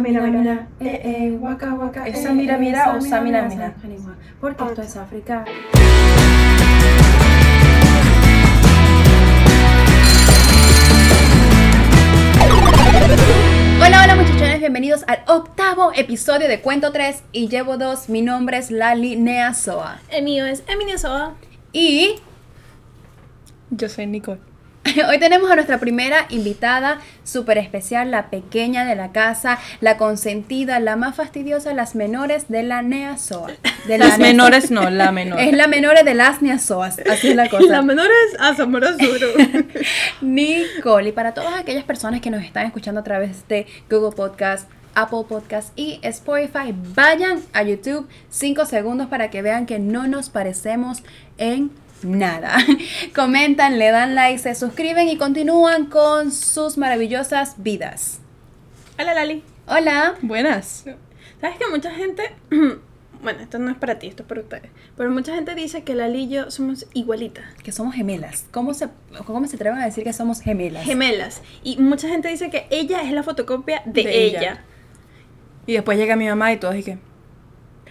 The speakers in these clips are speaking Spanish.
Mira, mira, eh, eh, waka, waka. ¿Esa eh, mira, eh, mira esa o esa mira, mira? esa Porque esto es África. Hola, hola muchachones, bienvenidos al octavo episodio de Cuento 3 y llevo dos. Mi nombre es Lali Neasoa. El mío es Emilia Soa. Y Yo soy Nicole. hoy tenemos a nuestra primera invitada súper especial, la pequeña de la casa, la consentida, la más fastidiosa, las menores de la Neasoa. De la Las Nea- menores no, la menor. Es la menor de las Neasoas, así es la cosa. La menor es Asamorosuro. Nicole. Y para todas aquellas personas que nos están escuchando a través de Google Podcast, Apple Podcast y Spotify, vayan a YouTube 5 segundos para que vean que no nos parecemos en nada. Comentan, le dan like, se suscriben y continúan con sus maravillosas vidas. Hola, Lali. Hola. Buenas. ¿Sabes que mucha gente... Bueno, esto no es para ti, esto es para ustedes. Pero mucha gente dice que Lali y yo somos igualitas. Que somos gemelas. ¿Cómo se, cómo se atreven a decir que somos gemelas? Gemelas. Y mucha gente dice que ella es la fotocopia de, De ella. ella. Y después llega mi mamá y todos y que...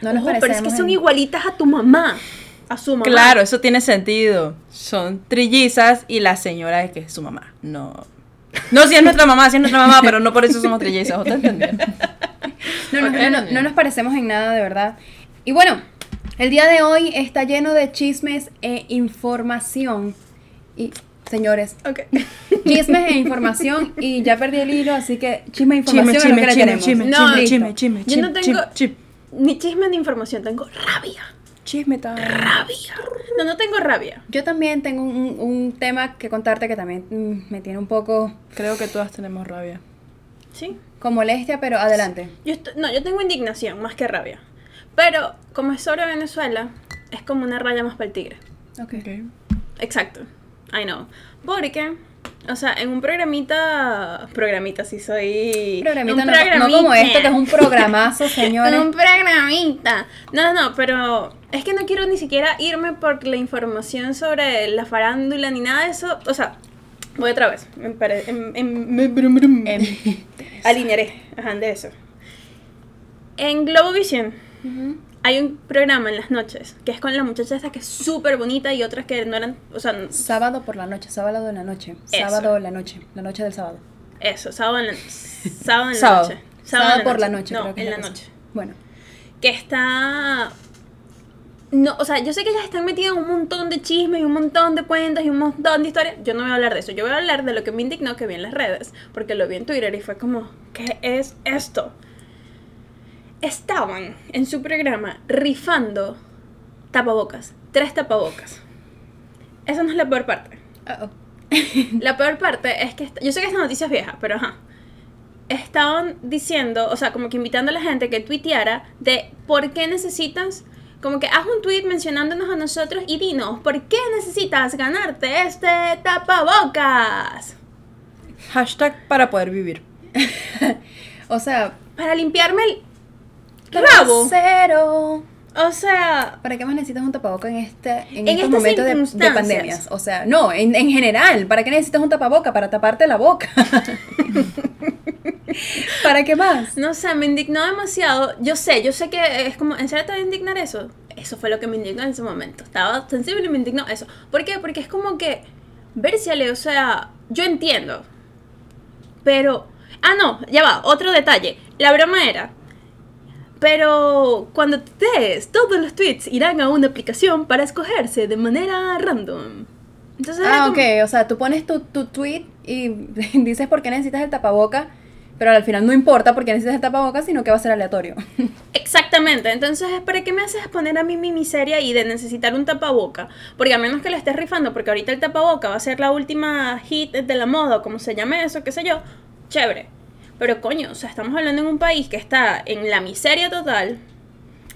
no nos Ojo, pero es que son en- igualitas a tu mamá. A su mamá. Claro, eso tiene sentido. Son trillizas y la señora es que es su mamá. No. No, si es nuestra mamá, si es nuestra mamá, pero no por eso somos trillizas. No, no, no, no, no nos parecemos en nada, de verdad. Y bueno, el día de hoy está lleno de chismes e información. Y, señores, Ok. chismes e información. Y ya perdí el hilo, así que chisme e información Chisme, es lo que le chisme, queremos. chisme, No, chisme, listo. chisme, chisme, Yo no chisme, tengo- chisme, Ni chisme ni información, tengo rabia. Chisme time. Rabia. No, no tengo rabia. Yo también tengo un, un tema que contarte que también mm, me tiene un poco Creo que todas tenemos rabia. ¿Sí? con molestia, pero adelante. Yo no, yo tengo indignación más que rabia. Pero como es sobre Venezuela, es como una raya más para el tigre. Ok. Ok. Exacto. I know. Porque, o sea, en un programita. Programita, si soy. Programita, un no, no como esto, que es un programazo, señores. Un programita. No, no, pero es que no quiero ni siquiera irme por la información sobre la farándula ni nada de eso. O sea, voy otra vez. En, brum, brum. Em, Alinearé. Ajá, de eso. En Globovisión ujú. Hay un programa en las noches que es con la muchacha esta que es súper bonita y otras que no eran. O sea, Sábado por la noche, sábado en la noche. Eso. Sábado en la noche, la noche del sábado. eso, sábado en la, sábado en la Sábado. noche. Sábado, en por la noche, No, creo que en es la cosa. noche. Bueno. que está no, o sea, yo sé que ellas están metidas en un montón de chismes y un montón de cuentos y un montón de historias. Yo no voy a hablar de eso. Yo voy a hablar de lo que me indignó que vi en las redes. Porque lo vi en Twitter y fue como, ¿qué es esto? Estaban en su programa rifando tapabocas. Tres tapabocas. Esa no es la peor parte. Uh-oh. La peor parte es que, yo sé que esta noticia es vieja, pero ajá. Estaban diciendo, o sea, como que invitando a la gente que tuiteara de por qué necesitas, como que haz un tweet mencionándonos a nosotros y dinos, ¿por qué necesitas ganarte este tapabocas? Hashtag para poder vivir. O sea, Para limpiarme el rabo. Cero. O sea, ¿Para qué más necesitas un tapaboca en este en, En estos momentos de, de pandemias? O sea, no, en, en general, ¿para qué necesitas un tapaboca? Para taparte la boca. ¿Para qué más? no sé, me indignó demasiado. Yo sé, yo sé que es como, ¿en serio te va a indignar eso? Eso fue lo que me indignó en ese momento. Estaba sensible y me indignó eso. ¿Por qué? Porque es como que, Versiale, o sea, yo entiendo. Pero, ah, no, ya va, otro detalle. La broma era, pero cuando te des, todos los tweets irán a una aplicación para escogerse de manera random. Entonces, Ah, como- ok, o sea, tú pones tu, tu tweet y dices por qué necesitas el tapaboca, pero al final no importa por qué necesitas el tapaboca, sino que va a ser aleatorio. Exactamente, entonces ¿para qué me haces poner a mí mi miseria y de necesitar un tapaboca? Porque a menos que lo estés rifando, porque ahorita el tapaboca va a ser la última hit de la moda, o como se llame eso, qué sé yo, chévere. Pero coño, o sea, estamos hablando en un país que está en la miseria total,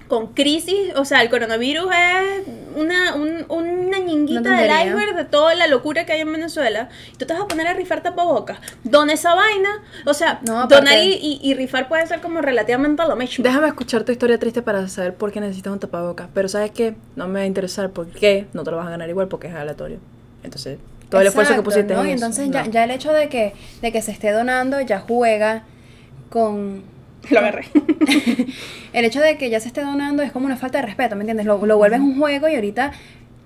con crisis, o sea, el coronavirus es una, un- una ñinguita del iceberg de toda la locura que hay en Venezuela. Y tú te vas a poner a rifar tapabocas. Dona esa vaina. O sea, No, donar y, y- y rifar puede ser como relativamente lo mismo. Déjame escuchar tu historia triste para saber por qué necesitas un tapabocas. Pero ¿sabes qué? No me va a interesar por qué no te lo vas a ganar igual porque es aleatorio. Entonces, todo el esfuerzo que pusiste ¿no? en Y eso, entonces no. ya, ya el hecho de que, de que se esté donando ya juega con Lo agarré. el hecho de que ya se esté donando es como una falta de respeto, ¿me entiendes? Lo, lo vuelves un juego y ahorita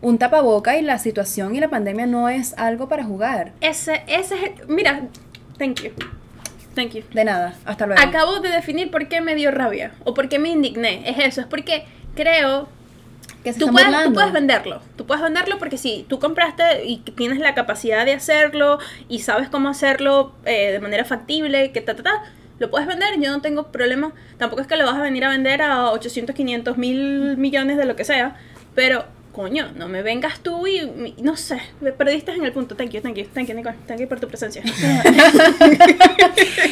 un tapaboca y la situación y la pandemia no es algo para jugar. Ese, ese es el- Mira, thank you. Thank you. De nada, hasta luego. Acabo de definir por qué me dio rabia o por qué me indigné. Es eso, es porque creo que se tú puedes, tú puedes venderlo. Tú puedes venderlo porque si tú compraste y tienes la capacidad de hacerlo y sabes cómo hacerlo eh, de manera factible, que ta, ta, ta, lo puedes vender. Yo no tengo problema. Tampoco es que lo vas a venir a vender a 800, 500 mil millones de lo que sea. Pero, coño, no me vengas tú y, no sé, me perdiste en el punto. Thank you, thank you, thank you, Nicole. Thank you por tu presencia.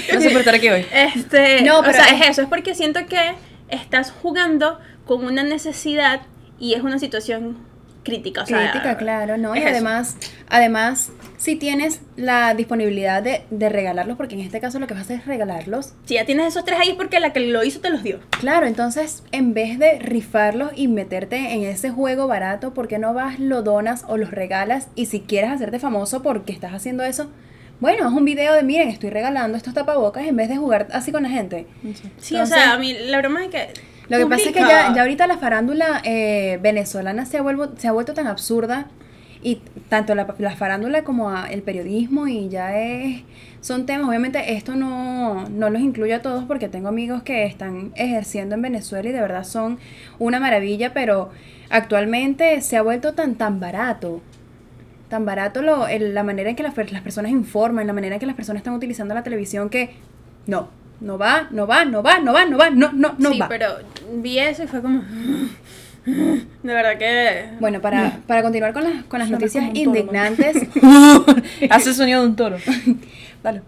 Gracias por estar aquí hoy. Este, No, o pero sea, es- es eso, es porque siento que estás jugando con una necesidad y es una situación crítica. O sea, Crítica, claro, ¿no? Y es eso. además, además, si tienes la disponibilidad de, de regalarlos, porque en este caso lo que vas a hacer es regalarlos, Si ya tienes esos tres ahí es porque la que lo hizo te los dio. claro, entonces en vez de rifarlos y meterte en ese juego barato, ¿por qué no vas, lo donas o los regalas? Y si quieres hacerte famoso porque estás haciendo eso, bueno, haz un video de, miren, estoy regalando estos tapabocas en vez de jugar así con la gente. Sí, Entonces- o sea, a mí la broma es que. Lo que pasa es que ya, ya ahorita la farándula eh, venezolana se ha, vuelvo- se ha vuelto tan absurda y tanto la, la farándula como a- el periodismo y ya es son temas. Obviamente esto no, no los incluyo a todos porque tengo amigos que están ejerciendo en Venezuela y de verdad son una maravilla pero actualmente se ha vuelto tan tan barato tan barato lo, el- la manera en que las personas informan la manera en que las personas están utilizando la televisión que no no va no va no va no va no va no no no sí, va pero vi eso y fue como. De verdad que. Bueno, para, para continuar con, las con las Suena noticias indignantes. Hace el sonido de un toro. Dale.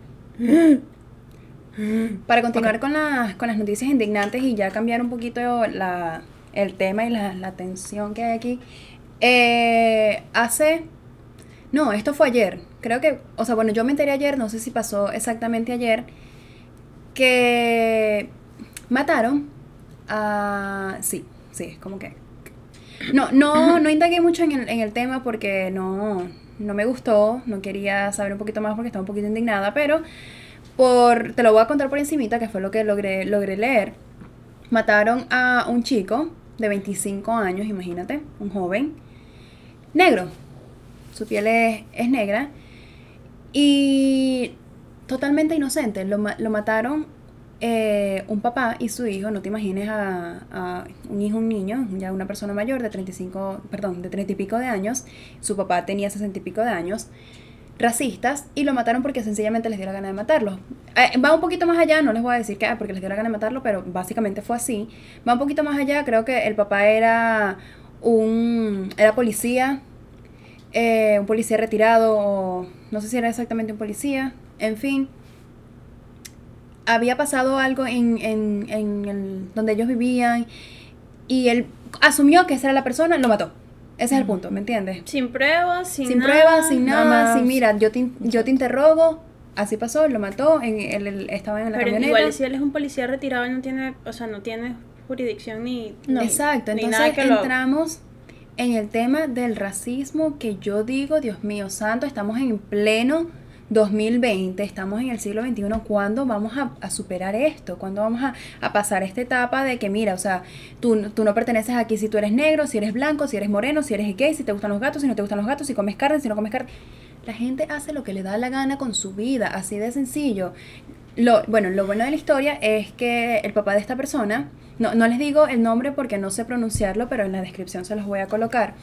Para continuar con, las, con las noticias indignantes y ya cambiar un poquito la, el tema y la, la tensión que hay aquí. eh, hace. No, esto fue ayer. Creo que. O sea, bueno, yo me enteré ayer, no sé si pasó exactamente ayer. Que mataron a. Sí, sí, es como que. No, no, no indagué mucho en el, en el tema porque no, no me gustó, no quería saber un poquito más porque estaba un poquito indignada, pero por, te lo voy a contar por encimita, que fue lo que logré, logré leer. Mataron a un chico de 25 años, imagínate, un joven, negro. Su piel es, es negra. Y totalmente inocente. Lo, lo mataron eh, un papá y su hijo. No te imagines a, a un hijo, un niño, ya una persona mayor de 35, perdón, de 30 y pico de años. Su papá tenía 60 y pico de años. Racistas y lo mataron porque sencillamente les dio la gana de matarlo. Eh, va un poquito más allá, no les voy a decir que ah, porque les dio la gana de matarlo, pero básicamente fue así. Va un poquito más allá, creo que el papá era un era policía, eh, un policía retirado, no sé si era exactamente un policía, en fin. Había pasado algo en, en, en el, donde ellos vivían y él asumió que esa era la persona, lo mató. Ese es el punto, ¿me entiendes? Sin pruebas, sin, Sin nada, pruebas, sin nada, nada sin mira, yo te, yo te interrogo, así pasó, lo mató, en, él, él estaba en la Pero camioneta. igual si él es un policía retirado, él no tiene, o sea, no tiene jurisdicción ni, Exacto, ni entonces lo- entramos en el tema del racismo que yo digo, Dios mío santo, estamos en pleno 2020, estamos en el siglo XXI, ¿cuándo vamos a, a superar esto? ¿Cuándo vamos a, a pasar esta etapa de que, mira, o sea, tú, tú no perteneces aquí si tú eres negro, si eres blanco, si eres moreno, si eres gay, si te gustan los gatos, si no te gustan los gatos, si comes carne, si no comes carne? La gente hace lo que le da la gana con su vida, así de sencillo. Lo, bueno, lo bueno de la historia es que el papá de esta persona, no, no les digo el nombre porque no sé pronunciarlo, pero en la descripción se los voy a colocar.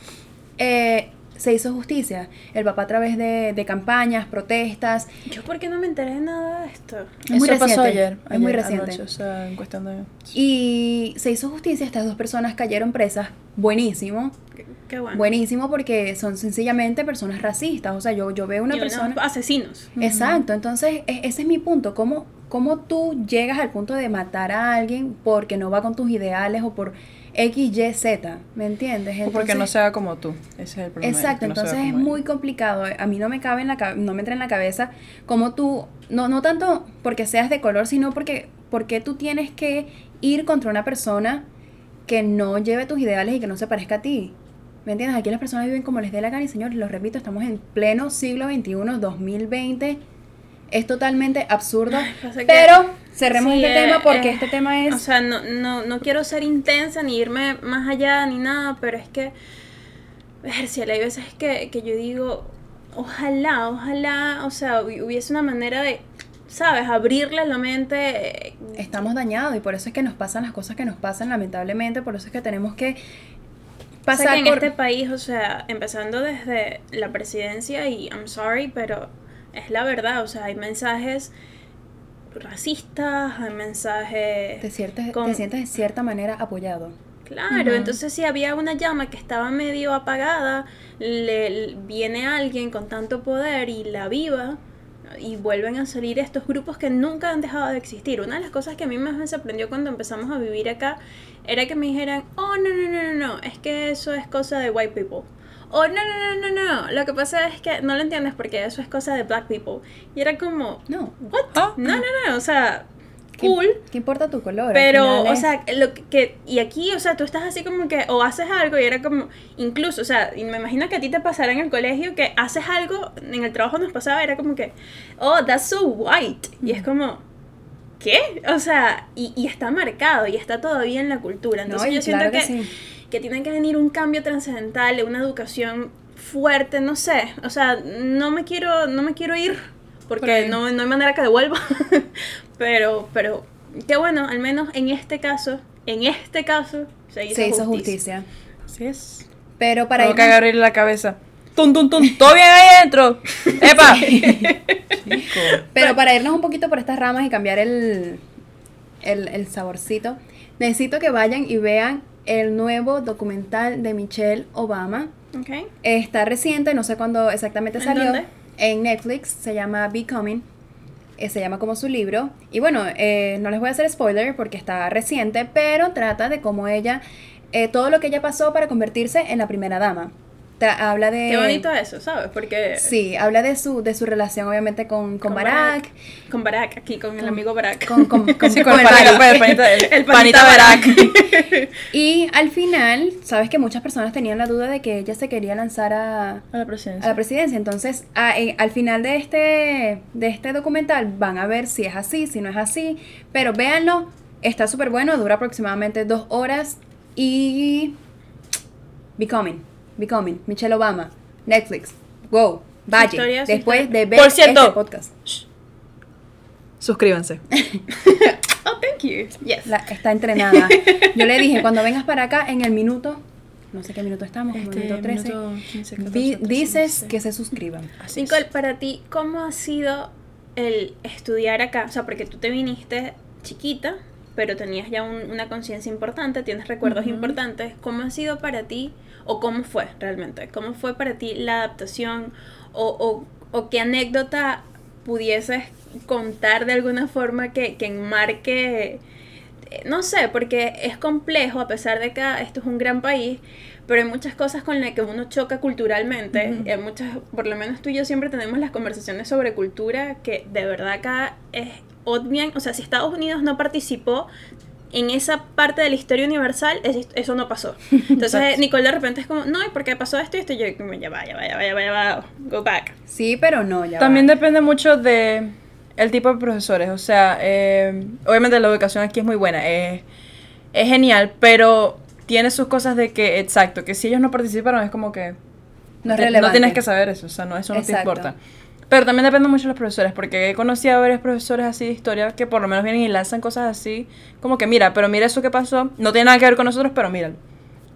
Eh, se hizo justicia. El papá a través de, de campañas, protestas. Yo, ¿por qué no me enteré de nada de esto? Es muy Eso pasó reciente, ayer. es muy reciente. anoche, o sea, en cuestión de... Y se hizo justicia, estas dos personas cayeron presas. Buenísimo, Qué, qué bueno. buenísimo porque son sencillamente personas racistas. O sea, yo, yo veo una Y persona... asesinos. Exacto, entonces e- ese es mi punto. ¿Cómo, ¿Cómo tú llegas al punto de matar a alguien porque no va con tus ideales o por X, Y, Z? ¿Me entiendes? O porque no sea como tú. Ese es el problema. Exacto, no entonces es él. muy complicado. A mí no me cabe en la no me entra en la cabeza como tú, no, no tanto porque seas de color, sino porque, porque tú tienes que ir contra una persona que no lleve tus ideales y que no se parezca a ti. ¿Me entiendes? Aquí las personas viven como les dé la gana y señores, lo repito, estamos en pleno siglo XXI, 2020. Es totalmente absurdo. Pero cerremos Sí, este eh, tema porque eh, este tema es... O sea, no, no, no quiero ser intensa ni irme más allá ni nada, pero es que, si hay veces que, que yo digo, ojalá, ojalá, o sea, hubi- hubiese una manera de, ¿sabes? Abrirle la mente. eh, estamos dañados y por eso es que nos pasan las cosas que nos pasan lamentablemente, por eso es que tenemos que O sea, pasar que en por... este país, o sea, empezando desde la presidencia, y I'm sorry, pero es la verdad, o sea, hay mensajes racistas, hay mensajes... Te, sientes, con- te sientes de cierta manera apoyado. Claro, entonces si había una llama que estaba medio apagada, le, le- viene alguien con tanto poder y la viva y vuelven a salir estos grupos que nunca han dejado de existir. Una de las cosas que a mí más me sorprendió cuando empezamos a vivir acá era que me dijeran, oh, no, no, no, no, no, es que eso es cosa de white people. Oh, no, no, no, no, no, lo que pasa es que no lo entiendes porque eso es cosa de black people. Y era como, No. what? Ah. No, no, no, o sea, ¿Qué- cool. ¿Qué importa tu color? Pero, o sea, lo que- que, y aquí, o sea, tú estás así como que, o haces algo y era como, incluso, o sea, y me imagino que a ti te pasará en el colegio que haces algo, en el trabajo nos pasaba, era como que, oh, that's so white. Y es como, ¿qué? O sea, y, y está marcado y está todavía en la cultura. No, Entonces y yo siento que, que sí. Que tiene que venir un cambio trascendental, una educación fuerte, no sé. O sea, no me quiero, no me quiero ir Por porque no, no hay manera que devuelva. pero, pero, qué bueno, al menos en este caso, en este caso, se hizo, se hizo justicia. justicia. Así es. Pero para Tengo que agarrarle la cabeza. ¡Tum, tum, tum! ¡Todo bien ahí adentro! ¡Epa! Chico. Pero para irnos un poquito por estas ramas y cambiar el, el, el saborcito, necesito que vayan y vean el nuevo documental de Michelle Obama. Ok. Está reciente, no sé cuándo exactamente ¿En salió. dónde? En Netflix, se llama Becoming. eh, se llama como su libro. Y bueno, eh, no les voy a hacer spoiler porque está reciente, pero trata de cómo ella, eh, todo lo que ella pasó para convertirse en la primera dama. Habla de... Qué bonito eso, ¿sabes? Porque Sí, habla de su, de su relación obviamente con, con, Con Barack, con Barack, aquí con el amigo Barack. con, con, con- Sí, con con el panita, el panita, el, El panita panita Barack. Y al final, sabes que muchas personas tenían la duda de que ella se quería lanzar a, A la a presidencia. la presidencia. Entonces, a- eh, al final de este, de este documental van a ver si es así, si no es así. Pero véanlo, está súper bueno, dura aproximadamente dos horas. Y. Becoming, Becoming, Michelle Obama, Netflix, go, vaya. historia, Después historia. de ver Por cierto. este podcast. Suscríbanse. Oh, thank you. Yes. La- está entrenada. Yo le dije, cuando vengas para acá, en el minuto, no sé qué minuto estamos, como Este, minuto 13, minuto 15, 14, di- 13, dices 16. que se suscriban. Así es. Nicole, para ti, ¿cómo ha sido el estudiar acá? O sea, porque tú te viniste chiquita, pero tenías ya un- una conciencia importante, tienes recuerdos importantes. ¿Cómo ha sido para ti, o cómo fue realmente? ¿Cómo fue para ti la adaptación? ¿O, o, o qué anécdota pudieses contar de alguna forma que, que enmarque eh, no sé, porque es complejo, a pesar de que esto es un gran país, pero hay muchas cosas con las que uno choca culturalmente. Ujú. y hay muchas, por lo menos tú y yo siempre tenemos las conversaciones sobre cultura que de verdad acá es obvian, o sea, si Estados Unidos no participó en esa parte de la historia universal, es- eso no pasó. Entonces. Nicole de repente es como, no, ¿y por qué pasó esto y esto? Y yo, como, ya va, ya va, ya va, ya va, ya va, go back. Sí, pero no, ya También va. depende mucho de el tipo de profesores. O sea, eh, obviamente la educación aquí es muy buena, es, es genial, pero tiene sus cosas de que, exacto, que si ellos no participaron es como que no es te- relevante. no tienes que saber eso, o sea, no, eso no te Exacto. importa. Pero también depende mucho de los profesores, porque he conocido a varios profesores así de historia que por lo menos vienen y lanzan cosas así, como que mira, pero mira eso que pasó, no tiene nada que ver con nosotros, pero míralo.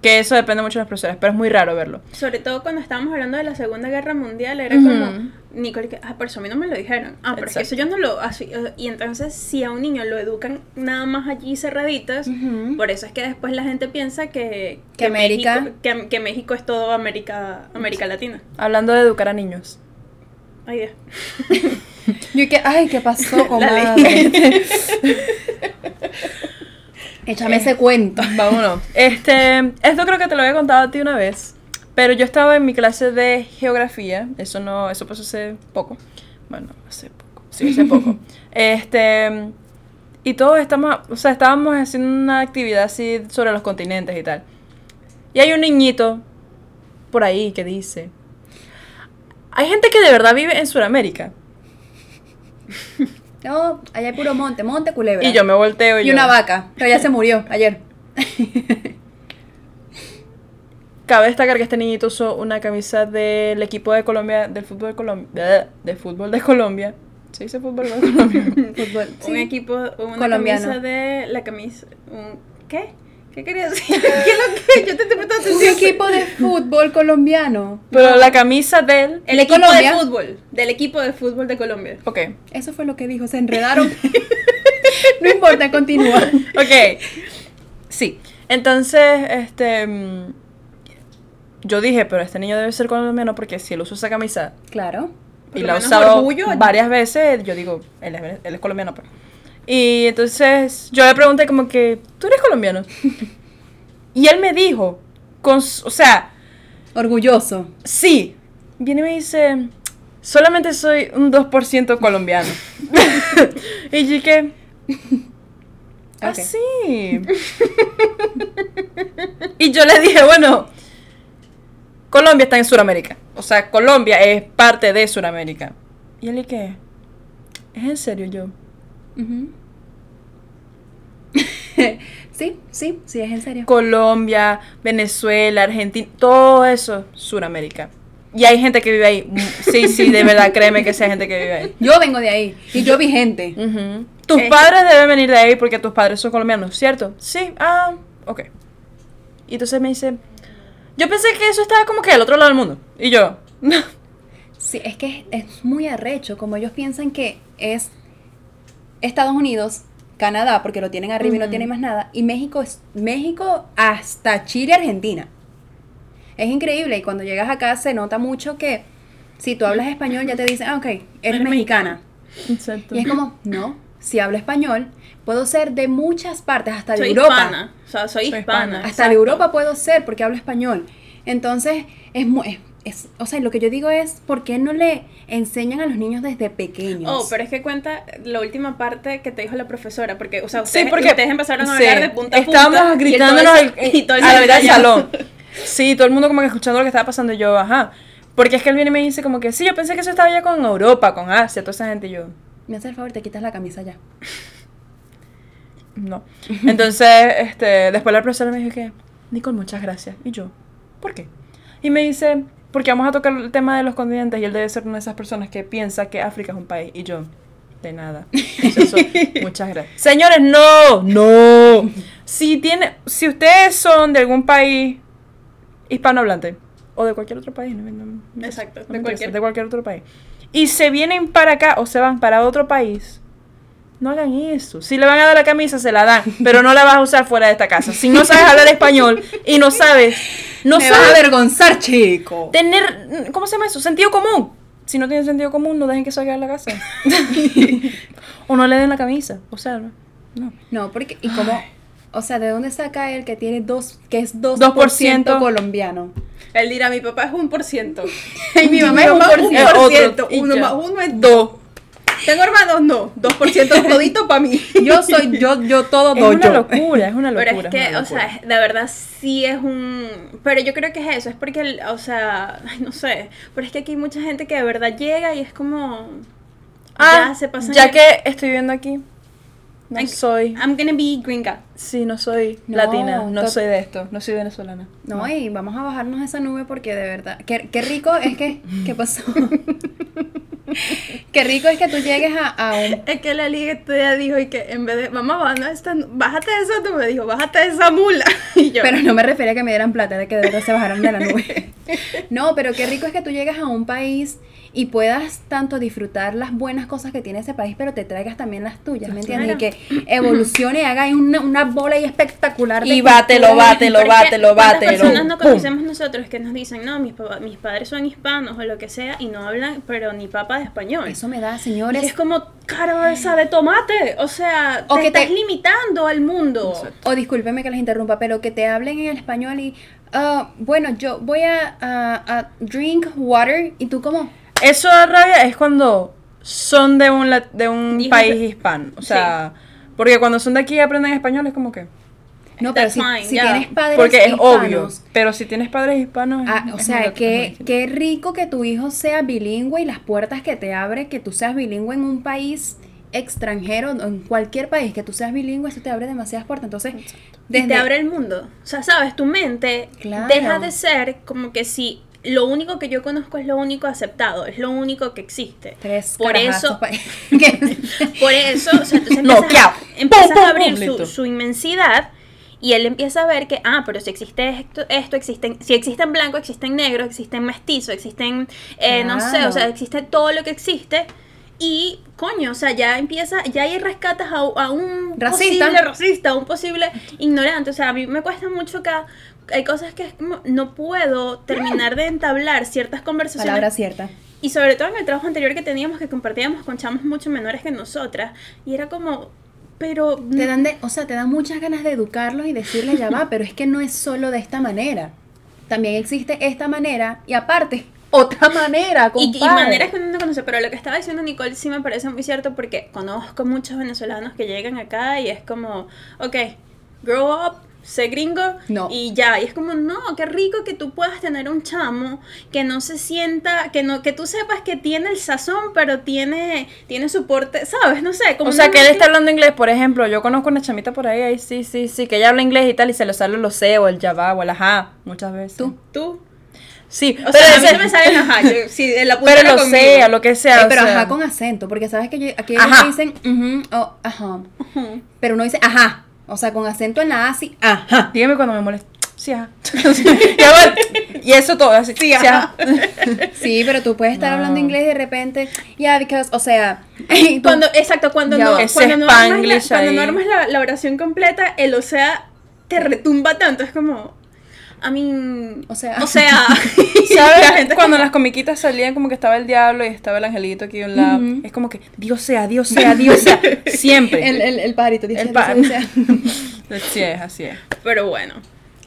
Que eso depende mucho de los profesores, pero es muy raro verlo. Sobre todo cuando estábamos hablando de la Segunda Guerra Mundial, era Ujú. como, Nicole, que, ah, por eso a mí no me lo dijeron. Ah, pero es que eso yo no lo... así, eh, y entonces, si a un niño lo educan nada más allí cerraditas, por eso es que después la gente piensa que, Que América- México, que, que México es todo América, América Latina. Hablando de educar a niños. Ay, Dios. Yo que, ay, ¿qué pasó, La comadre? Échame ese cuento. Vámonos. Este, esto creo que te lo había contado a ti una vez, pero yo estaba en mi clase de geografía, eso no, eso pasó hace poco. Bueno, hace poco. Sí, hace poco. este, y todos estamos, o sea, estábamos haciendo una actividad así sobre los continentes y tal. Y hay un niñito por ahí que dice, hay gente que de verdad vive en Sudamérica. No, allá hay puro monte, monte, culebra. Y yo me volteo y, Y yo, una vaca, pero ya se murió ayer. Cabe destacar que este niñito usó una camisa del equipo de Colombia, del fútbol de Colombia, de fútbol de Colombia. ¿Se dice fútbol de Colombia? Fútbol. Un Sí. equipo, una Colombiano. camisa de la camisa. Un, ¿Qué? ¿Qué querías decir? ¿Qué es lo que? Yo te estoy Un equipo de fútbol colombiano. Pero la camisa del... El ¿De equipo Colombia? de fútbol. Del equipo de fútbol de Colombia. Ok, Eso fue lo que dijo, se enredaron. no importa, continúa. ok. Sí, entonces, este... mm, Yo dije, pero este niño debe ser colombiano porque si él usa esa camisa Claro. y la ha usado orgullo. varias veces, yo digo, él es, él es colombiano. Pues. Y entonces yo le pregunté como que, ¿tú eres colombiano? y él me dijo, con, o sea, Orgulloso. sí. Viene y me dice, solamente soy un 2% colombiano. y yo que, así. y yo le dije, bueno, Colombia está en Sudamérica. O sea, Colombia es parte de Sudamérica. Y él y que, ¿es en serio yo? Sí, sí, sí, es en serio. Colombia, Venezuela, Argentina, todo eso, Sudamérica. Y hay gente que vive ahí. Mm, Sí, sí, de verdad, créeme que hay gente que vive ahí. Yo vengo de ahí y yo vi gente. Tus Eh. padres deben venir de ahí porque tus padres son colombianos, ¿cierto? Sí, ah, ok. Y entonces me dice, yo pensé que eso estaba como que al otro lado del mundo. Y yo, Sí, es que es, es muy arrecho, como ellos piensan que es Estados Unidos, Canadá, porque lo tienen arriba y no tienen más nada, y México es México hasta Chile, Argentina. Es increíble y cuando llegas acá se nota mucho que si tú hablas español ya te dicen, ah, ok, eres Eres mexicana. Exacto. Y es como, no, si hablo español, puedo ser de muchas partes, hasta de Soy Europa. hispana. O sea, soy Soy hispana. hispana. Hasta exacto. de Europa puedo ser porque hablo español. Entonces, es muy... es- es- o sea, lo que yo digo es, ¿por qué no le enseñan a los niños desde pequeños? Oh, pero es que cuenta la última parte que te dijo la profesora, porque, o sea, Sí, ustedes, porque ustedes empezaron a sí, hablar de punta a punta. Estábamos y gritándonos todo al- el- y todo el a la mitad del salón. Sí, todo el mundo como que escuchando lo que estaba pasando y yo, ajá. Porque es que él viene y me dice como que, sí, yo pensé que eso estaba ya con Europa, con Asia, toda esa gente y yo, Me hace el favor, te quitas la camisa ya. no. Entonces, este, después la profesora me dijo que, Nicole, muchas gracias. Y yo, ¿por qué? Y me dice, porque vamos a tocar el tema de los continentes y él debe ser una de esas personas que piensa que África es un país. Y yo, de nada. Eso, muchas gracias. Señores, no, no. Si tiene, si ustedes son de algún país hispanohablante o de cualquier otro país, no, no me- Exacto, no de interesa, cualquier- de cualquier otro país, y se vienen para acá o se van para otro país, no hagan eso. Si le van a dar la camisa, se la dan, pero no la vas a usar fuera de esta casa. Si no sabes hablar español y no sabes, no Me vas a sabes avergonzar, chico. tener, ¿cómo se llama eso? Sentido común. Si no tienen sentido común, no dejen que salga de la casa. o no le den la camisa. O sea, no. no. No, porque, ¿y cómo? O sea, ¿de dónde saca él que tiene dos, que es 2%, 2% colombiano? Él dirá, mi papá es un por ciento. Y mi mamá es un por ciento. Uno más uno es dos. ¿Tengo hermanos? No. Dos por ciento todito para mí. Yo soy, yo, yo todo Es doy una yo. locura, es una locura. Pero es que, una o sea, de verdad sí es un... Pero yo creo que es eso, es porque, el- o sea, ay, no sé, pero es que aquí hay mucha gente que de verdad llega y es como... Ah, ya se pasan ya el- que estoy viviendo aquí, no Ay, soy. I'm gonna be gringa. Sí, no soy No, latina, no soy de esto, no soy venezolana. No, y vamos a bajarnos de esa nube porque de verdad, qué, qué rico es que, ¿qué pasó? qué rico es que tú llegues a, a un, Es que la liga este día dijo y que en vez de, mamá, bájate de esa, bájate de esa, tú me dijo, bájate de esa mula. Y yo, pero no me refería a que me dieran plata, de que de verdad se bajaran de la nube. No, pero qué rico es que tú llegas a un país y puedas tanto disfrutar las buenas cosas que tiene ese país, pero te traigas también las tuyas, ¿me entiendes? Y que evolucione y haga una, una bola ahí espectacular. de Y bátelo, bátelo, bátelo, ¿cuántas bátelo. personas no Pum. conocemos nosotros que nos dicen, no, mis, mis padres son hispanos o lo que sea y no hablan, pero ni papa de español? Eso me da, Y señores. es como cabeza de tomate, o sea, O te que te- estás limitando al mundo. O discúlpeme que les interrumpa, pero que te hablen en el español y, ah, bueno, yo voy a, a- a drink water y tú como, Eso da rabia es cuando son de un, la- de un Dijo país que- hispano. O sea, porque cuando son de aquí y aprenden español es como que. no, pero That's si, fine, si ya. tienes padres Porque es hispanos, obvio. Pero si tienes padres hispanos. ah, es- o es sea, es qué, qué rico que tu hijo sea bilingüe y las puertas que te abre, que tú seas bilingüe en un país extranjero, en cualquier país que tú seas bilingüe, eso te abre demasiadas puertas. Entonces, Y te abre el mundo. O sea, sabes, tu mente Claro. deja de ser como que si lo único que yo conozco es lo único aceptado, es lo único que existe. Tres Por eso, por eso, o sea, entonces No, empiezas, claro. a, empiezas Pum, pum, a abrir su, inmensidad y él empieza a ver que, ah, pero si existe esto, esto existen, si existe en blanco, existe en negro, existe en mestizo, existen, eh, no sé, o sea, existe todo lo que existe. Y, coño, o sea, ya empieza, ya ahí rescatas a, a un Racista. posible racista, a un posible ignorante. O sea, a mí me cuesta mucho acá. Hay cosas que es como, no puedo terminar de entablar ciertas conversaciones. Palabra cierta. Y sobre todo en el trabajo anterior que teníamos, que compartíamos con chamos mucho menores que nosotras. Y era como, pero... Te dan de, o sea, te dan muchas ganas de educarlos y decirles ya va, pero es que no es solo de esta manera. También existe esta manera y aparte otra manera, Y, y maneras que uno no conoce, pero lo que estaba diciendo Nicole sí me parece muy cierto porque conozco muchos venezolanos que llegan acá y es como, ok, grow up, sé gringo No. y ya, y es como, no, qué rico que tú puedas tener un chamo que no se sienta, que no que tú sepas que tiene el sazón, pero tiene tiene soporte, ¿sabes? No sé, como O sea, que él está hablando inglés, por ejemplo, yo conozco una chamita por ahí, ahí sí, sí, sí, que ella habla inglés y tal, y se le sale los C o el ya va o el ajá, muchas veces. Tú. tú. Sí, O pero, sea, a mí no me sale ajá, yo, si en la pero lo conmigo. sea, lo que sea. O pero sea. ajá con acento, porque sabes que yo- aquí ellos Ajá. dicen ujú o ajá. Ujú. Pero uno dice ajá. O sea, con acento en la A, sí, ajá. Dígame cuando me molesta. Sí, ajá. y, eso todo, así. Sí, ajá. Sí, pero tú puedes estar No. hablando inglés y de repente, yeah, because, o sea, tú- Cuando, exacto, cuando no, cuando no armas, la, cuando no armas la, la oración completa, el o sea te retumba tanto, es como, a mí, O sea. o sea, ¿Sabes? La Cuando las comiquitas salían como que estaba el diablo y estaba el angelito aquí a un lado. Ujú. Es como que Dios sea, Dios sea, Dios sea. Siempre. el, el, el pajarito dice, El pa- dice. Así es, así es. pero bueno,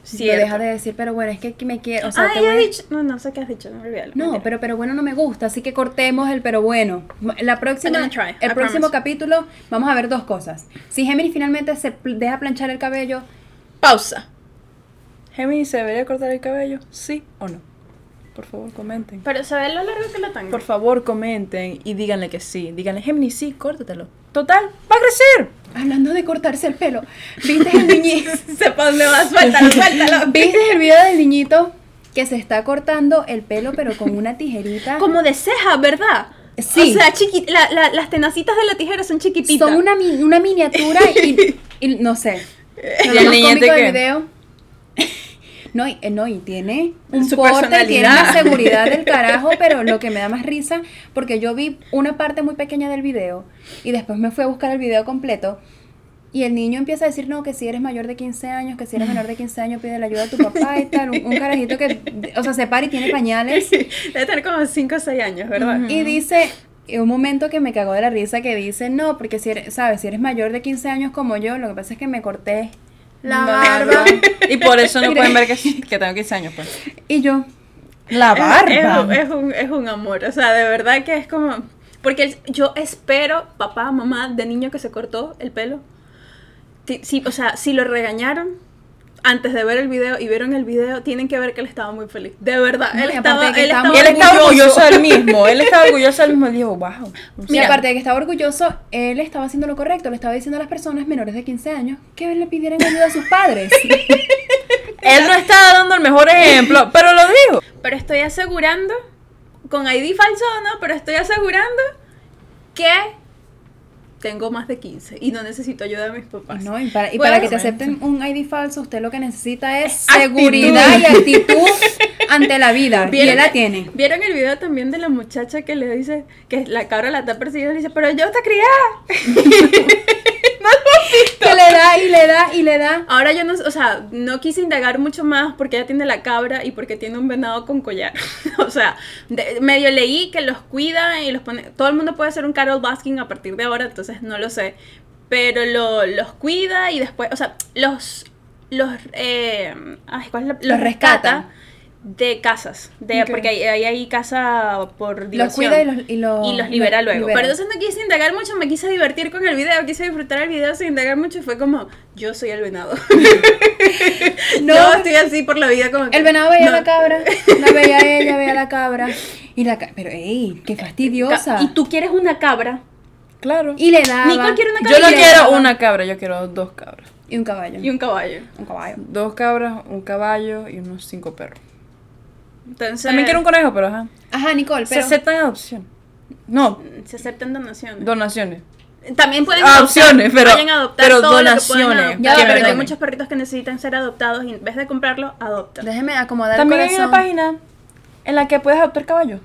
cierto. deja de decir, pero bueno, es que aquí me quiero, o sea, ah, te ella voy ha a- dicho, no, no sé qué has dicho, no me olvidé. No, pero pero bueno no me gusta, así que cortemos el pero bueno. La próxima, try, el I próximo promise. capítulo vamos a ver dos cosas. Si Gemini finalmente se deja planchar el cabello, Pausa. Gemini, ¿se debería cortar el cabello? ¿Sí o no? Por favor, comenten. Pero se ve lo largo que lo tengo. Por favor, comenten y díganle que sí. Díganle, Gemini, sí, córtatelo. Total, va a crecer. hablando de cortarse el pelo, ¿viste el niñito? Sepa dónde va, suéltalo, suéltalo. ¿Viste el video del niñito que se está cortando el pelo pero con una tijerita? Como de ceja, ¿verdad? Sí. O sea, chiqui- la- la- las tenacitas de la tijera son chiquititas. Son una, mi- una miniatura y, y no sé. Lo ¿Y el del qué? video. No, y, eh, no, y tiene un Su porte, tiene una seguridad del carajo, pero lo que me da más risa, porque yo vi una parte muy pequeña del video y después me fui a buscar el video completo y el niño empieza a decir, no, que si eres mayor de 15 años, que si eres menor de 15 años, pide la ayuda a tu papá y tal, un, un carajito que, o sea, se para y tiene pañales Debe tener como 5 o 6 años, ¿verdad? y dice, en un momento que me cagó de la risa, que dice, no, porque si eres, sabes, si eres mayor de 15 años como yo, lo que pasa es que me corté la barba. Y por eso no pueden ver que, que tengo 15 años, pues. Y yo, La barba. Es, es un, es un amor, o sea, de verdad que es como... Porque yo espero, papá, mamá, de niño que se cortó el pelo. Si, o sea, si lo regañaron antes de ver el video y vieron el video, tienen que ver que él estaba muy feliz. De verdad, No, él, estaba, de él estaba muy él estaba orgulloso. del mismo. Él estaba orgulloso del mismo. Él dijo, wow. y Mira. aparte de que estaba orgulloso, él estaba haciendo lo correcto, le estaba diciendo a las personas menores de 15 años que le pidieran ayuda a sus padres. Él no estaba dando el mejor ejemplo, pero lo dijo. Pero estoy asegurando, con ID falso o no, pero estoy asegurando que tengo más de 15 y no necesito ayuda de mis papás. No, y para, y Bueno, para que te acepten un ID falso, usted lo que necesita es Actitud. seguridad y actitud ante la vida. Y ¿Vieron él la tiene. ¿Vieron el video también de la muchacha que le dice que la cabra la está persiguiendo y le dice, pero yo te criada? Da y le da y le da. Ahora yo no, o sea, no quise indagar mucho más porque ella tiene la cabra y porque tiene un venado con collar. o sea, de- medio leí que los cuida y los pone, todo el mundo puede ser un Carol Baskin a partir de ahora, entonces no lo sé. Pero lo- los cuida y después, o sea, los, los, eh, ay, ¿cuál es la- Los rescata. De casas, de, porque ahí ahí hay casa por Los diversión. cuida y los, y los, y los libera luego. libera. Pero entonces no quise indagar mucho, me quise divertir con el video, quise disfrutar el video sin indagar mucho y fue como, yo soy el venado. No. Yo estoy así por la vida como que, El venado veía no. a la cabra, la veía ella, veía a la cabra. Y la ca- pero ey, qué fastidiosa. Y tú quieres una cabra Claro. Y le daba. Nicole quiere una Yo no quiero daba- una cabra, yo quiero dos cabras. Y un caballo. Y un caballo. Un caballo. Dos cabras, un caballo y unos cinco perros. Entonces, También quiero un conejo, pero ajá. Ajá, Nicole, Se aceptan adopción. No, Se aceptan donaciones. donaciones. También pueden Ah, adoptar, opciones, pero- adoptar pero todo lo que puedan donaciones. adoptar, Ya, pero hay muchos perritos que necesitan ser adoptados y en vez de comprarlos, adoptan. Déjeme acomodar También el hay una página en la que puedes adoptar caballos.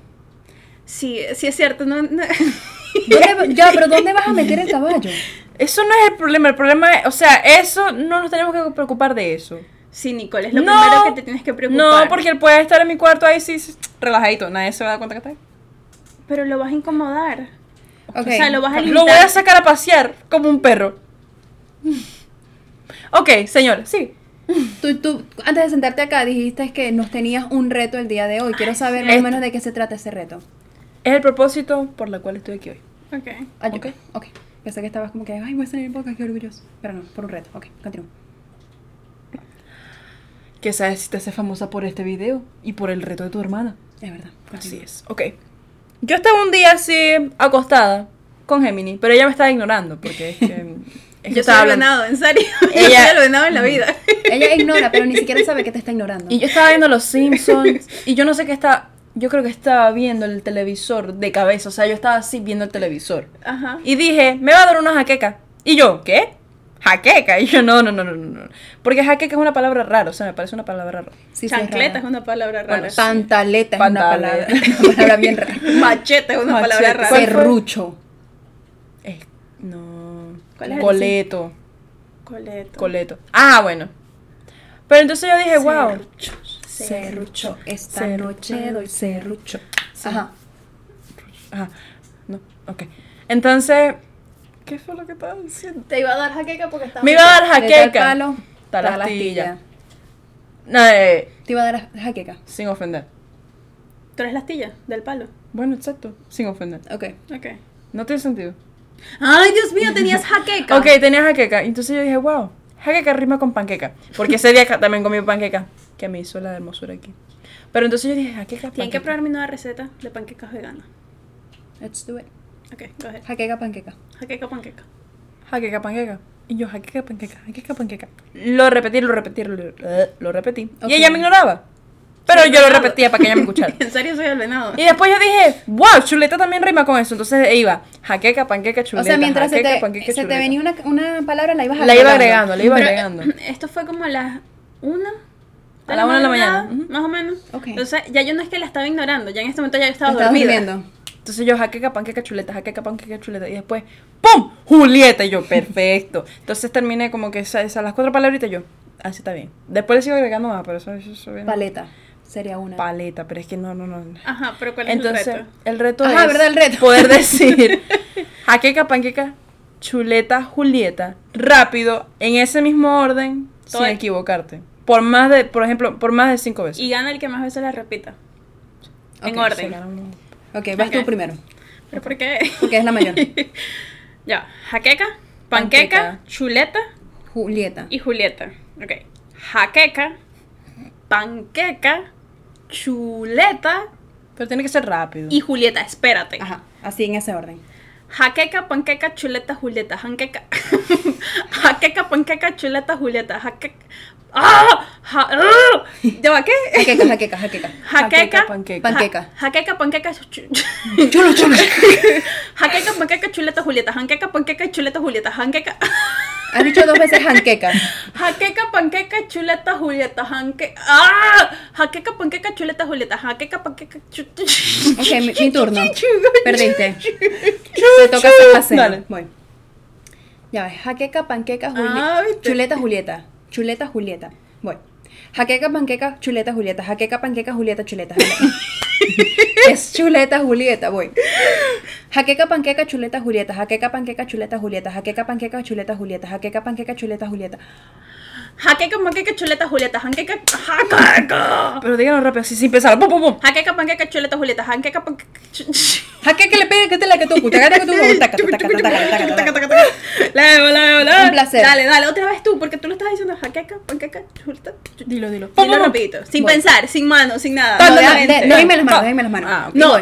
Sí, sí es cierto. No, no- ¿Dónde- ya, pero ¿dónde vas a meter el caballo? Eso no es el problema, el problema es, o sea, eso no nos tenemos que preocupar de eso. Sí, Nicole, es lo No. primero que te tienes que preocupar. No, porque él puede estar en mi cuarto ahí sí, sí, relajadito, nadie se va a dar cuenta que está ahí. Pero lo vas a incomodar. Ok. O sea, lo vas a Lo limitar. voy a sacar a pasear como un perro. Ok, señor, sí. Tú, tú, antes de sentarte acá, dijiste que nos tenías un reto el día de hoy. Quiero saber más o Este- menos de qué se trata ese reto. Es el propósito por el cual estoy aquí hoy. Ok. Yo- Ok. ok. Pensé que estabas como que, ay, voy a salir en podcast, qué orgulloso. Pero no, por un reto. Ok, continúa. Que sabes si te haces famosa por este video y por el reto de tu hermana. Es verdad. Así es. Ok. Yo estaba un día así acostada con Gemini, pero ella me estaba ignorando porque es que. es Yo soy estaba venado, en serio. Yo Ella- soy el venado en la vida. Ella ignora, pero ni siquiera sabe que te está ignorando. Y yo estaba viendo Los Simpsons y yo no sé qué estaba. Yo creo que estaba viendo el televisor de cabeza. O sea, yo estaba así viendo el televisor. Ajá. Y dije, me va a dar una jaqueca. Y yo, ¿qué? Jaqueca. Y yo, no, no, no, no, no. no. Porque jaqueca es una palabra rara. O sea, me parece una palabra rara. Sí, es Chancleta es una palabra rara. Bueno, pantaleta es una palabra, una palabra bien rara. Machete es una Machete. palabra rara. Serrucho. Eh, no. ¿Cuál es Coleto. Coleto. Coleto. Ah, bueno. Pero entonces yo dije, wow. Serrucho. Esta Serrucho. noche doy serrucho. Ajá. Ajá. No, ok. Entonces, ¿qué fue lo que estaba diciendo? Te iba a dar jaqueca porque estaba. Me iba a dar De tal jaqueca. palo, Tal tal astilla. astilla. No, eh, Te iba a dar jaqueca. sin ofender. Tú eres la astilla del palo. Bueno, exacto. Sin ofender. Ok. Ok. No tiene sentido. Ay, Dios mío, tenías jaqueca. Ok, tenía jaqueca. Entonces yo dije, wow, jaqueca rima con panqueca. Porque ese día también comí panqueca, que me hizo la hermosura aquí. Pero entonces yo dije, jaqueca, Tienen que probar mi nueva receta de panquecas veganas. Let's do it. Ok, go ahead. Jaqueca panqueca. Jaqueca, panqueca. Jaqueca, panqueca. Y yo, jaqueca, panqueca, jaqueca, panqueca. Lo repetí, lo repetí, lo, eh, lo repetí. Y ella me ignoraba. Pero Soy yo lo repetía para que ella me escuchara. En serio soy el venado. Y después yo dije, wow, chuleta también rima con eso. Entonces iba, jaqueca, panqueca, chuleta. o sea, mientras se te, panqueca, se te chuleta. venía una, una palabra, la ibas La iba agregando, la iba Pero, agregando. Esto fue como a las una. A la una de la mañana. Más o menos. Ok. Entonces, ya yo no es que la estaba ignorando, ya en este momento ya yo estaba dormida. durmiendo. Entonces yo, jaqueca, panqueca, chuleta, jaqueca, panqueca, chuleta. Y después, ¡pum! Julieta. Y yo, perfecto. Entonces terminé como que esas, esas las cuatro palabritas y yo, así está bien. Después le sigo agregando más, pero eso, eso, eso viene- Paleta. Sería una. Paleta, pero es que no, no, no. Ajá, pero ¿cuál es Entonces, el reto? el reto Ajá, es ¿verdad? El reto. poder decir jaqueca, panqueca, chuleta, Julieta, rápido, en ese mismo orden, Todo sin equivocarte. Por más de, por ejemplo, por más de cinco veces. Y gana el que más veces la repita. En orden. Ok, vas Ok. tú primero. ¿Pero por qué? Porque es la mayor. ya, jaqueca, panqueca, Panqueca. chuleta Julieta. y Julieta. Ok. Jaqueca, panqueca, chuleta Pero tiene que ser rápido. y Julieta. Espérate. Ajá, así en ese orden. Jaqueca, panqueca, chuleta, Julieta. Jaqueca. Jaqueca, panqueca, chuleta, Julieta. Jaqueca. ¡Ah! Ja- ¡Ah! ¿Ya va qué? Jaqueca, jaqueca, jaqueca. Jaqueca, panqueca. Panqueca. Ja- Jaqueca, panqueca, chu- Chulo, chulo. Jaqueca, panqueca, chuleta, Julieta. Jaqueca, panqueca, chuleta, Julieta. Jaqueca. Has dicho dos veces janqueca. Jaqueca, panqueca, chuleta, Julieta. ¡Ah! Jaqueca, panqueca, chuleta, Julieta. Jaqueca, panqueca, chu- Ok, mi, mi turno. Perdiste. Te toca hacer. Dale. Voy. Ya ves. Jaqueca, panqueca, Ah, Julieta. ¿viste? chuleta, Julieta. Chuleta, Julieta. Voy. Jaqueca, panqueca, chuleta, Julieta. Jaqueca, panqueca, Julieta, chuleta. Julieta. es chuleta, Julieta. Voy. Jaqueca, panqueca, chuleta, Julieta. Jaqueca, panqueca, chuleta, Julieta. Jaqueca, panqueca, chuleta, Julieta. Jaqueca, panqueca, chuleta, Julieta. Jaqueca, panqueca, chuleta, Julieta. Jaqueca. Jaqueca. Pero díganlo rápido, así sin pensar. ¡Pum, pum, pum! Jaqueca, panqueca, chuleta, Julieta. Jaqueca, panqueca. Jaqueca, le pegue que te la que tú. Taca, taca, tú. Taca, taca, taca, taca. Leo, leo, leo. Un placer. Dale, dale, otra vez tú, porque tú lo estás diciendo jaqueca, panqueca, chuleta. chu- Dilo, dilo. ¡Pum, Dilo rapidito, sin pensar, sin mano, sin nada. No, dime las manos, déjame las manos. Ah. No.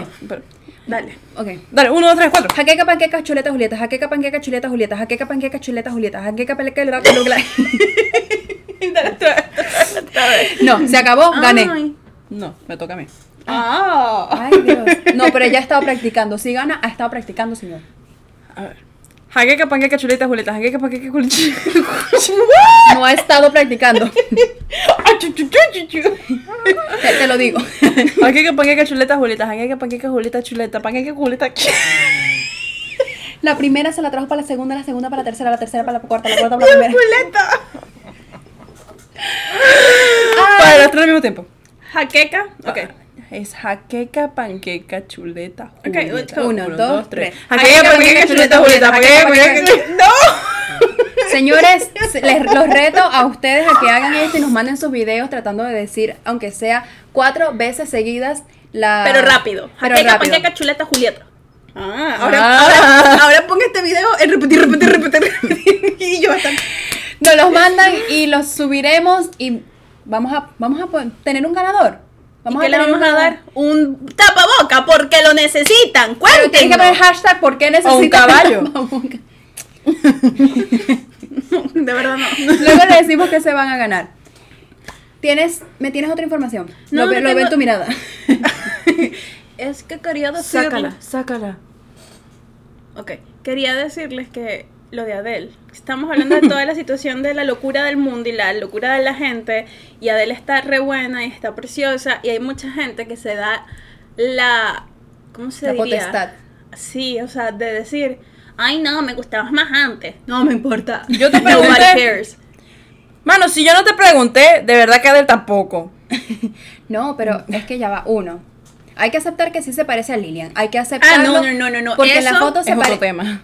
Dale. Ok. Dale, uno, dos, tres, cuatro. Jaqueca, panqueca, chuleta, Julieta. Jaqueca, panqueca, chuleta, Julieta. Jaqueca, panqueca, chuleta, Julieta. Jaqueca, panqueca, chuleta, Julieta. No, se acabó, gané. Ay. No, me toca a mí. Ah. Ay, Dios. No, pero ella ha estado practicando. Si gana, ha estado practicando, señor. A ver. Jaqueca, panqueca, chuleta, Julieta. Jaqueca, panqueca, chuleta. No ha estado practicando. Te, te lo digo. Jaqueca, panqueca, chuleta, Julieta. Jaqueca, panqueca, Julieta, chuleta. Panqueca, Julieta. La primera se la trajo para la segunda, la segunda para la tercera, la tercera para la cuarta, la cuarta para la primera. Chuleta. Para las tres al mismo tiempo. Jaqueca. Ok. Es jaqueca, panqueca, chuleta, Ok, Julieta. let's go. Uno, dos, tres. Jaqueca, panqueca, chuleta, Julieta. Jaqueca, panqueca, ¡No! Señores, se- les los reto a ustedes a que hagan esto y nos manden sus videos tratando de decir, aunque sea cuatro veces seguidas, la. Pero rápido. Pero Jaqueca, rápido. panqueca, chuleta, Julieta. Ah, ahora, Ah. ahora, ahora ponga este video en repetir, repetir, repetir, repetir. Y yo bastante. Nos los mandan y los subiremos y vamos a, vamos a tener un ganador. ¿Y qué le tener vamos un a ganador. dar? Un tapaboca porque lo necesitan. Pero tienes que poner Cuéntenos. hashtag por qué necesitas O un caballo. De verdad no. Luego le decimos que se van a ganar. ¿Tienes, ¿Me tienes otra información? No, lo, ve- no lo veo en tu mirada. Es que quería decirles. Sácala, sácala. Ok. Quería decirles que lo de Adele. Estamos hablando de toda la situación de la locura del mundo y la locura de la gente. Y Adele está re buena y está preciosa. Y hay mucha gente que se da la. ¿Cómo se La diría? potestad. Sí, o sea, de decir. Ay, no, me gustabas más antes. No me importa. Yo te Nobody pregunté. cares. Mano, si yo no te pregunté, de verdad que Adel tampoco. No, pero es que ya va uno. Hay que aceptar que sí se parece a Lilian. Hay que aceptarlo. Ah, no, no, no, no, no. Porque la foto se Es otro tema.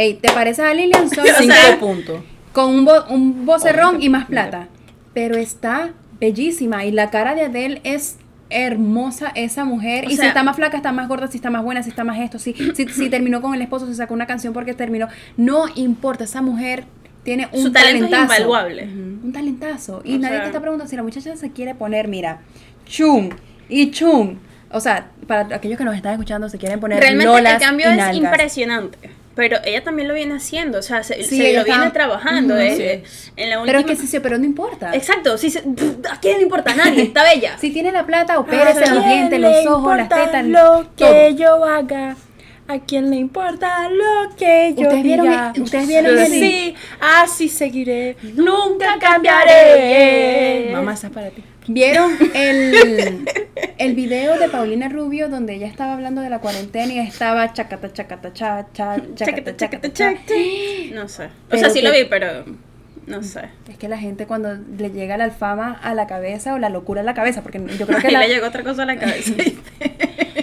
Ey, ¿te pareces a Lilian? Solo O Cinco sea, puntos. con un, bo- un vocerrón y más plata. Pero está bellísima y la cara de Adele es hermosa esa mujer. O y si está más flaca, está más gorda, si está más buena, si está más esto, si, si, si terminó con el esposo, se sacó una canción porque terminó. No importa, esa mujer tiene un Su talento es talentazo. invaluable. Un talentazo. Y O nadie sea- te está preguntando si la muchacha se quiere poner, mira, chum y chum. O sea, para aquellos que nos están escuchando, se quieren poner Realmente lolas el cambio y es nalgas. impresionante. Pero ella también lo viene haciendo, o sea, se, Sí, se lo viene está- trabajando. Ujú. eh, en la Pero es última- que sí, sí, pero no importa. Exacto, sí, se- ¿a quién le importa? A nadie, está bella. Si tiene la plata, opérese ¿A los dientes, los ojos, las tetas, lo que todo. yo haga? ¿A quién le importa lo que yo ¿Ustedes vieron diga? el- ustedes vieron Sí, Sí, así seguiré. Nunca cambiaré. Mamá, esa es para ti. ¿Vieron el, el video de Paulina Rubio donde ella estaba hablando de la cuarentena y estaba chacata, chacata, cha, cha, chacata, chacata, cha? No sé. O Pero sea, sí lo vi, pero no sé. Es que la gente cuando le llega la alfama a la cabeza o la locura a la cabeza, porque yo creo que Ahí la... le llegó otra cosa a la cabeza.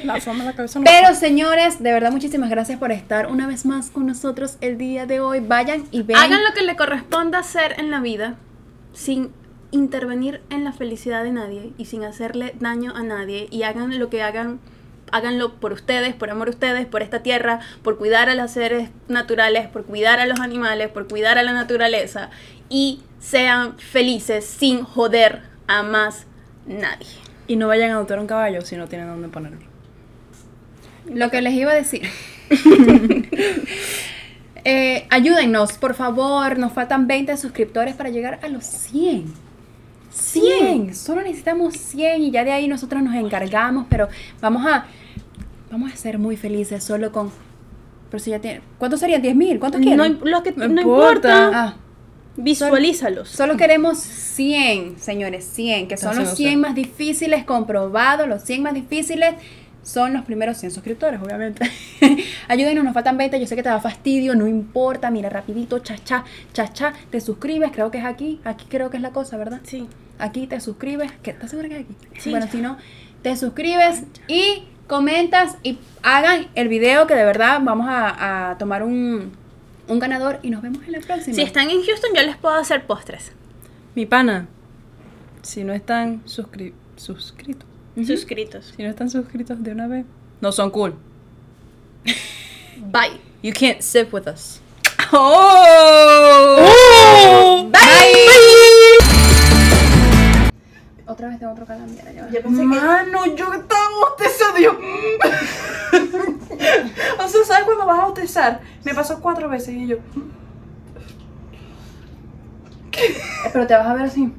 La forma de la cabeza no Pero señores, de verdad muchísimas gracias por estar una vez más con nosotros el día de hoy. Vayan y vean. Hagan lo que le corresponda hacer en la vida sin intervenir en la felicidad de nadie y sin hacerle daño a nadie y hagan lo que hagan háganlo por ustedes, por amor a ustedes, por esta tierra, por cuidar a los seres naturales, por cuidar a los animales, por cuidar a la naturaleza y sean felices sin joder a más nadie. Y no vayan a adoptar un caballo si no tienen dónde ponerlo. Lo que les iba a decir. Eh, ayúdennos, por favor. Nos faltan 20 suscriptores para llegar a los 100. 100. Solo necesitamos 100 y ya de ahí nosotros nos encargamos. Pero vamos a, vamos a ser muy felices solo con... Pero si ya tiene... ¿Cuántos serían? ¿10 mil? ¿Cuántos quieren? No, im- lo que, No no importa. importa, Ah, visualízalos. solo queremos 100, señores, 100, que son Entonces, los no sé. 100 más difíciles, comprobados, los 100 más difíciles son los primeros 100 suscriptores, obviamente. Ayúdenos, nos faltan 20, yo sé que te da fastidio, no importa, mira, rapidito, cha, cha, cha, cha, te suscribes, creo que es aquí, aquí creo que es la cosa, ¿verdad? Sí. Aquí te suscribes, ¿qué- ¿estás segura que es aquí? Sí. Bueno, si no, te suscribes y comentas y hagan el video que de verdad vamos a, a tomar un, un ganador y nos vemos en la próxima. Si están en Houston, yo les puedo hacer postres. Mi pana, si no están suscri- suscritos, Suscritos. si no están suscritos de una vez, no son cool. Bye. You can't sit with us. ¡Oh! Bye. Otra vez tengo otro calambre. ya va. Yo pensé que. Mano, yo estaba bostezando. yo- O sea, ¿sabes cuando vas a bautizar? Me pasó cuatro veces y yo. Pero te vas a ver así.